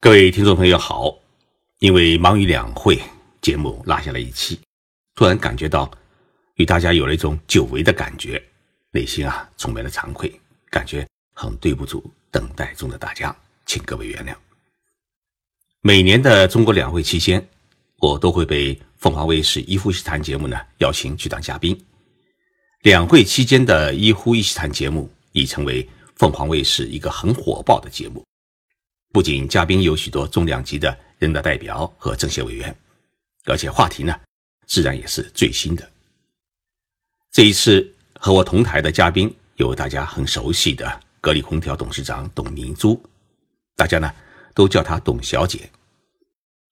各位听众朋友好，因为忙于两会，节目落下了一期，突然感觉到与大家有了一种久违的感觉，内心啊充满了惭愧，感觉很对不住等待中的大家，请各位原谅。每年的中国两会期间，我都会被凤凰卫视《一呼一吸谈》节目呢邀请去当嘉宾。两会期间的《一呼一吸谈》节目已成为凤凰卫视一个很火爆的节目。不仅嘉宾有许多重量级的人大代表和政协委员，而且话题呢，自然也是最新的。这一次和我同台的嘉宾有大家很熟悉的格力空调董事长董明珠，大家呢都叫她董小姐；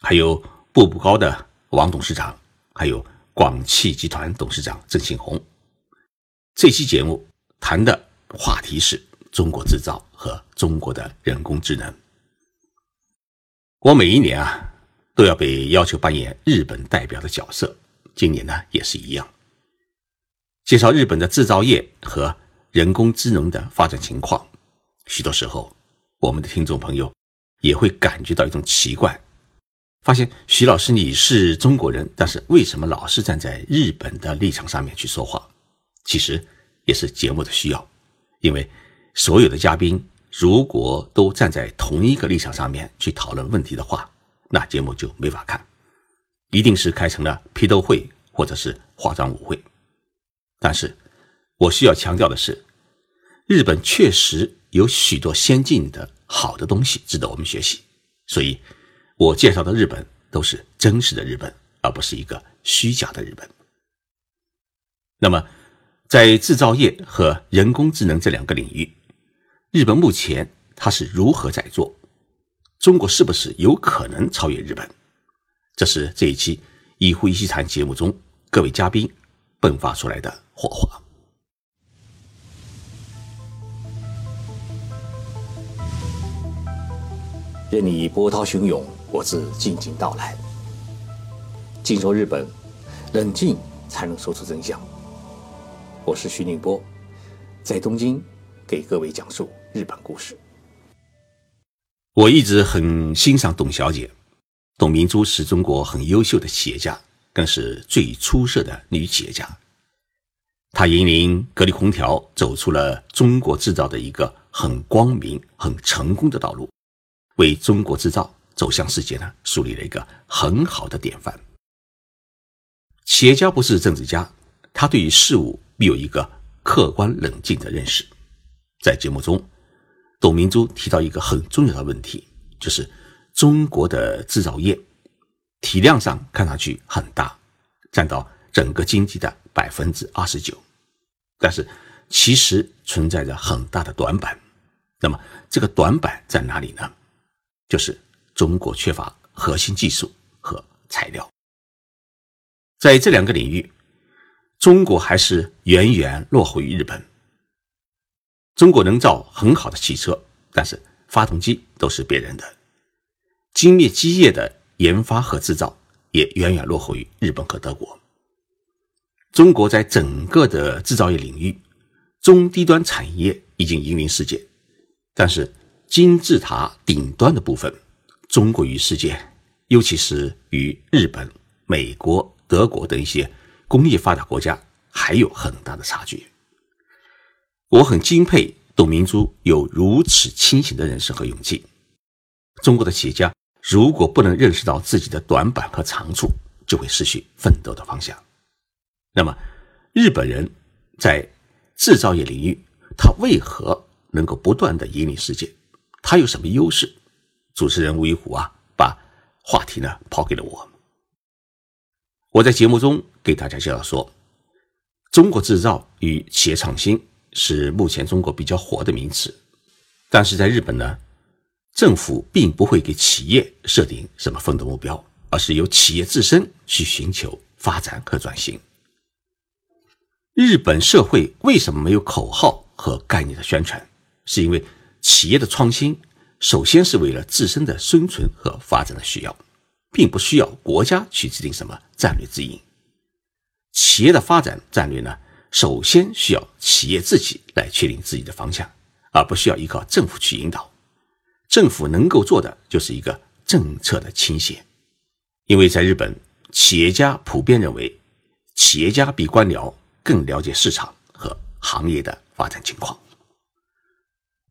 还有步步高的王董事长，还有广汽集团董事长郑庆红。这期节目谈的话题是中国制造和中国的人工智能。我每一年啊，都要被要求扮演日本代表的角色，今年呢也是一样，介绍日本的制造业和人工智能的发展情况。许多时候，我们的听众朋友也会感觉到一种奇怪，发现徐老师你是中国人，但是为什么老是站在日本的立场上面去说话？其实也是节目的需要，因为所有的嘉宾。如果都站在同一个立场上面去讨论问题的话，那节目就没法看，一定是开成了批斗会或者是化妆舞会。但是，我需要强调的是，日本确实有许多先进的好的东西值得我们学习，所以，我介绍的日本都是真实的日本，而不是一个虚假的日本。那么，在制造业和人工智能这两个领域。日本目前它是如何在做？中国是不是有可能超越日本？这是这一期一呼一吸谈节目中各位嘉宾迸发出来的火花。任你波涛汹涌，我自静静到来。静说日本，冷静才能说出真相。我是徐宁波，在东京给各位讲述。日本故事，我一直很欣赏董小姐，董明珠是中国很优秀的企业家，更是最出色的女企业家。她引领格力空调走出了中国制造的一个很光明、很成功的道路，为中国制造走向世界呢树立了一个很好的典范。企业家不是政治家，他对于事物必有一个客观冷静的认识。在节目中。董明珠提到一个很重要的问题，就是中国的制造业体量上看上去很大，占到整个经济的百分之二十九，但是其实存在着很大的短板。那么这个短板在哪里呢？就是中国缺乏核心技术和材料，在这两个领域，中国还是远远落后于日本。中国能造很好的汽车，但是发动机都是别人的。精密机械的研发和制造也远远落后于日本和德国。中国在整个的制造业领域，中低端产业已经引领世界，但是金字塔顶端的部分，中国与世界，尤其是与日本、美国、德国等一些工业发达国家，还有很大的差距。我很敬佩董明珠有如此清醒的认识和勇气。中国的企业家如果不能认识到自己的短板和长处，就会失去奋斗的方向。那么，日本人在制造业领域，他为何能够不断的引领世界？他有什么优势？主持人吴一虎啊，把话题呢抛给了我。我在节目中给大家介绍说，中国制造与企业创新。是目前中国比较火的名词，但是在日本呢，政府并不会给企业设定什么奋斗目标，而是由企业自身去寻求发展和转型。日本社会为什么没有口号和概念的宣传？是因为企业的创新首先是为了自身的生存和发展的需要，并不需要国家去制定什么战略指引。企业的发展战略呢？首先需要企业自己来确定自己的方向，而不需要依靠政府去引导。政府能够做的就是一个政策的倾斜，因为在日本，企业家普遍认为，企业家比官僚更了解市场和行业的发展情况，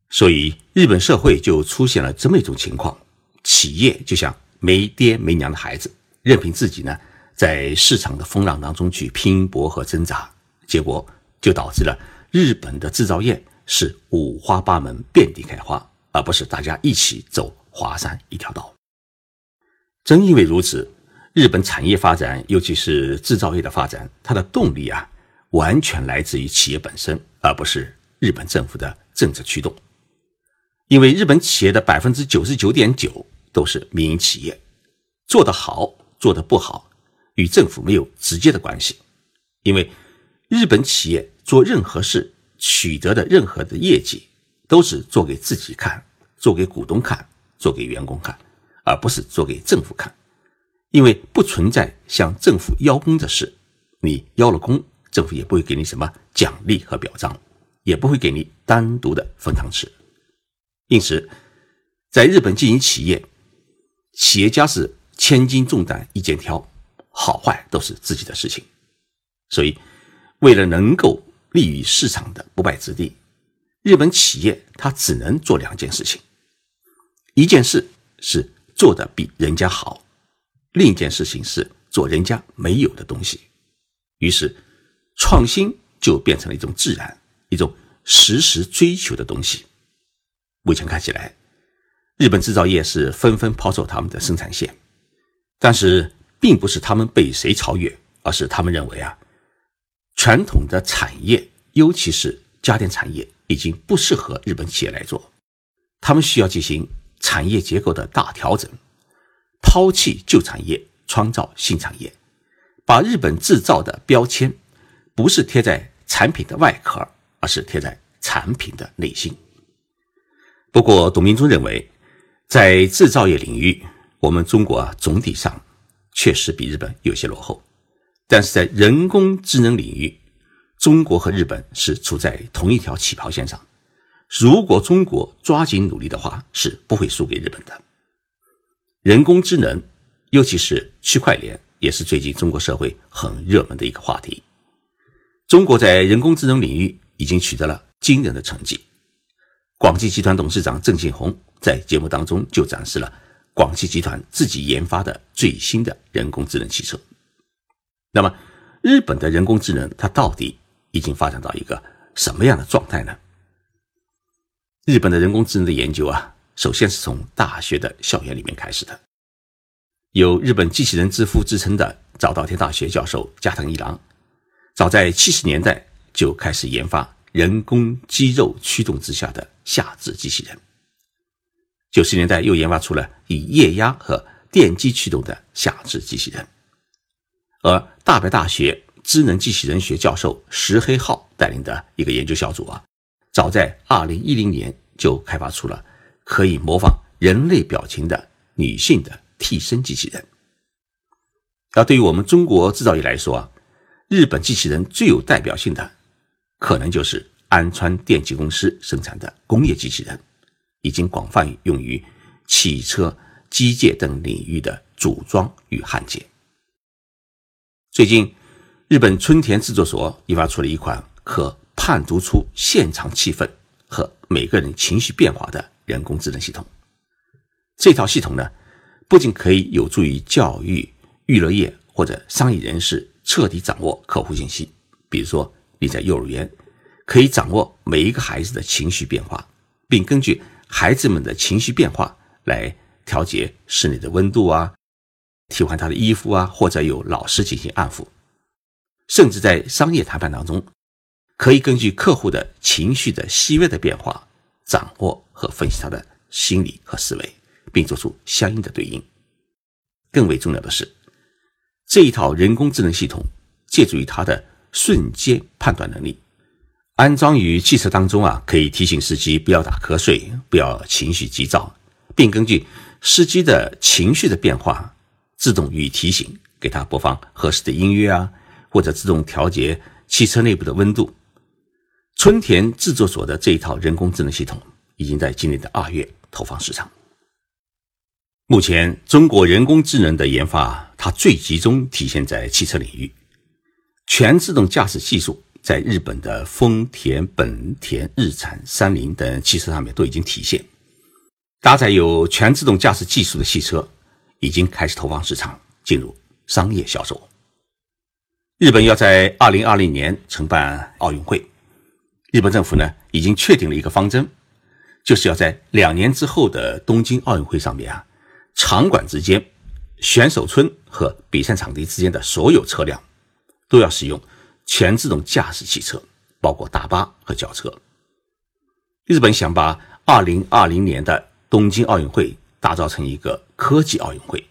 所以日本社会就出现了这么一种情况：企业就像没爹没娘的孩子，任凭自己呢在市场的风浪当中去拼搏和挣扎，结果就导致了日本的制造业是五花八门、遍地开花。而不是大家一起走华山一条道。正因为如此，日本产业发展，尤其是制造业的发展，它的动力啊，完全来自于企业本身，而不是日本政府的政策驱动。因为日本企业的百分之九十九点九都是民营企业，做得好，做得不好，与政府没有直接的关系。因为日本企业做任何事，取得的任何的业绩。都是做给自己看，做给股东看，做给员工看，而不是做给政府看，因为不存在向政府邀功的事。你邀了功，政府也不会给你什么奖励和表彰，也不会给你单独的分糖吃。因此，在日本经营企业，企业家是千斤重担一肩挑，好坏都是自己的事情。所以，为了能够立于市场的不败之地。日本企业它只能做两件事情，一件事是做的比人家好，另一件事情是做人家没有的东西。于是，创新就变成了一种自然、一种时时追求的东西。目前看起来，日本制造业是纷纷抛售他们的生产线，但是并不是他们被谁超越，而是他们认为啊，传统的产业，尤其是家电产业。已经不适合日本企业来做，他们需要进行产业结构的大调整，抛弃旧产业，创造新产业，把日本制造的标签不是贴在产品的外壳，而是贴在产品的内心。不过，董明珠认为，在制造业领域，我们中国总体上确实比日本有些落后，但是在人工智能领域。中国和日本是处在同一条起跑线上，如果中国抓紧努力的话，是不会输给日本的。人工智能，尤其是区块链，也是最近中国社会很热门的一个话题。中国在人工智能领域已经取得了惊人的成绩。广汽集团董事长郑庆红在节目当中就展示了广汽集团自己研发的最新的人工智能汽车。那么，日本的人工智能它到底？已经发展到一个什么样的状态呢？日本的人工智能的研究啊，首先是从大学的校园里面开始的。有日本机器人之父之称的早稻田大学教授加藤一郎，早在七十年代就开始研发人工肌肉驱动之下的下肢机器人。九十年代又研发出了以液压和电机驱动的下肢机器人，而大白大学。智能机器人学教授石黑浩带领的一个研究小组啊，早在二零一零年就开发出了可以模仿人类表情的女性的替身机器人。而对于我们中国制造业来说啊，日本机器人最有代表性的，可能就是安川电气公司生产的工业机器人，已经广泛用于汽车、机械等领域的组装与焊接。最近。日本春田制作所研发出了一款可判读出现场气氛和每个人情绪变化的人工智能系统。这套系统呢，不仅可以有助于教育、娱乐业或者商业人士彻底掌握客户信息，比如说你在幼儿园，可以掌握每一个孩子的情绪变化，并根据孩子们的情绪变化来调节室内的温度啊，替换他的衣服啊，或者有老师进行安抚。甚至在商业谈判当中，可以根据客户的情绪的细微的变化，掌握和分析他的心理和思维，并做出相应的对应。更为重要的是，这一套人工智能系统借助于它的瞬间判断能力，安装于汽车当中啊，可以提醒司机不要打瞌睡，不要情绪急躁，并根据司机的情绪的变化，自动予以提醒，给他播放合适的音乐啊。或者自动调节汽车内部的温度。春田制作所的这一套人工智能系统，已经在今年的二月投放市场。目前，中国人工智能的研发，它最集中体现在汽车领域。全自动驾驶技术在日本的丰田、本田、日产、三菱等汽车上面都已经体现。搭载有全自动驾驶技术的汽车已经开始投放市场，进入商业销售。日本要在二零二零年承办奥运会，日本政府呢已经确定了一个方针，就是要在两年之后的东京奥运会上面啊。场馆之间、选手村和比赛场地之间的所有车辆都要使用全自动驾驶汽车，包括大巴和轿车。日本想把2020年的东京奥运会打造成一个科技奥运会，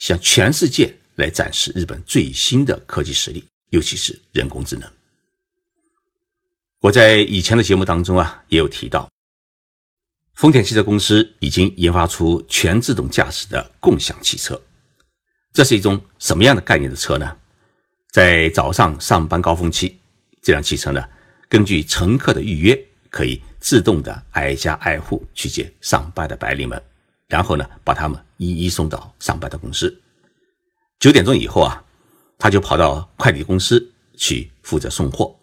向全世界来展示日本最新的科技实力，尤其是人工智能。我在以前的节目当中啊，也有提到。丰田汽车公司已经研发出全自动驾驶的共享汽车，这是一种什么样的概念的车呢？在早上上班高峰期，这辆汽车呢，根据乘客的预约，可以自动的挨家挨户去接上班的白领们，然后呢，把他们一一送到上班的公司。九点钟以后啊，他就跑到快递公司去负责送货，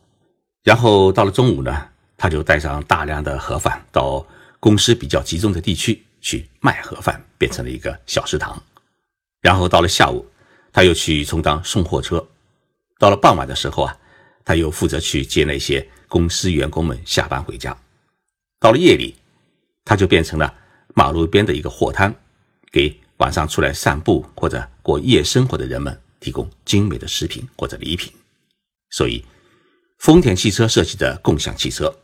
然后到了中午呢，他就带上大量的盒饭到。公司比较集中的地区去卖盒饭，变成了一个小食堂。然后到了下午，他又去充当送货车。到了傍晚的时候啊，他又负责去接那些公司员工们下班回家。到了夜里，他就变成了马路边的一个货摊，给晚上出来散步或者过夜生活的人们提供精美的食品或者礼品。所以，丰田汽车设计的共享汽车，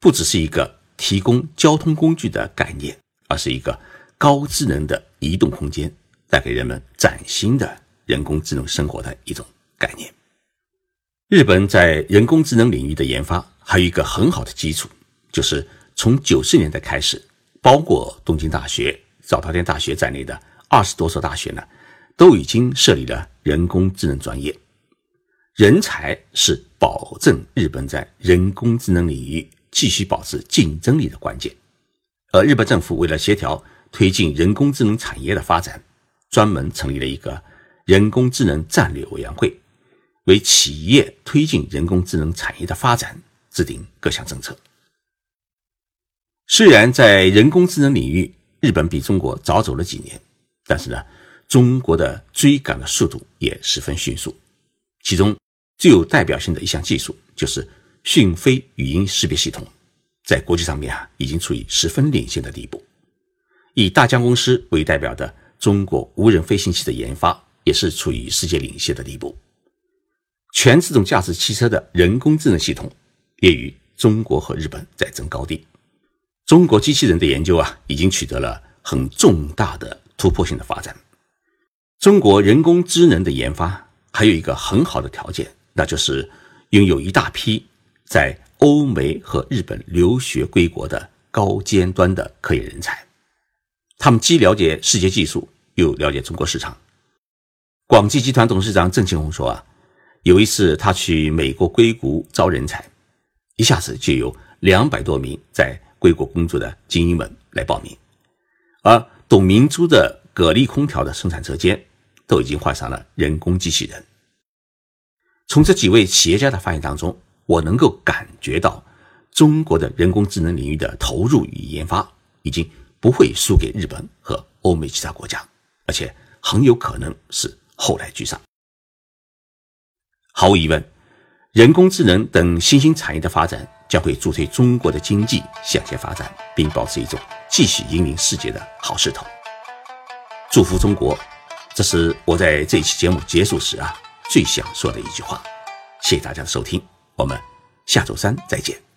不只是一个。提供交通工具的概念，而是一个高智能的移动空间，带给人们崭新的人工智能生活的一种概念。日本在人工智能领域的研发还有一个很好的基础，就是从九十年代开始，包括东京大学、早稻田大学在内的二十多所大学呢，都已经设立了人工智能专业。人才是保证日本在人工智能领域。继续保持竞争力的关键，而日本政府为了协调推进人工智能产业的发展，专门成立了一个人工智能战略委员会，为企业推进人工智能产业的发展制定各项政策。虽然在人工智能领域，日本比中国早走了几年，但是呢，中国的追赶的速度也十分迅速。其中最有代表性的一项技术就是。讯飞语音识别系统在国际上面啊，已经处于十分领先的地步。以大疆公司为代表的中国无人飞行器的研发，也是处于世界领先的地步。全自动驾驶汽车的人工智能系统，也与中国和日本在争高地。中国机器人的研究啊，已经取得了很重大的突破性的发展。中国人工智能的研发还有一个很好的条件，那就是拥有一大批。在欧美和日本留学归国的高尖端的科研人才，他们既了解世界技术，又了解中国市场。广汽集团董事长郑庆红说：“啊，有一次他去美国硅谷招人才，一下子就有两百多名在硅谷工作的精英们来报名。而董明珠的格力空调的生产车间都已经换上了人工机器人。”从这几位企业家的发言当中。我能够感觉到，中国的人工智能领域的投入与研发已经不会输给日本和欧美其他国家，而且很有可能是后来居上。毫无疑问，人工智能等新兴产业的发展将会助推中国的经济向前发展，并保持一种继续引领世界的好势头。祝福中国，这是我在这期节目结束时啊最想说的一句话。谢谢大家的收听。我们下周三再见。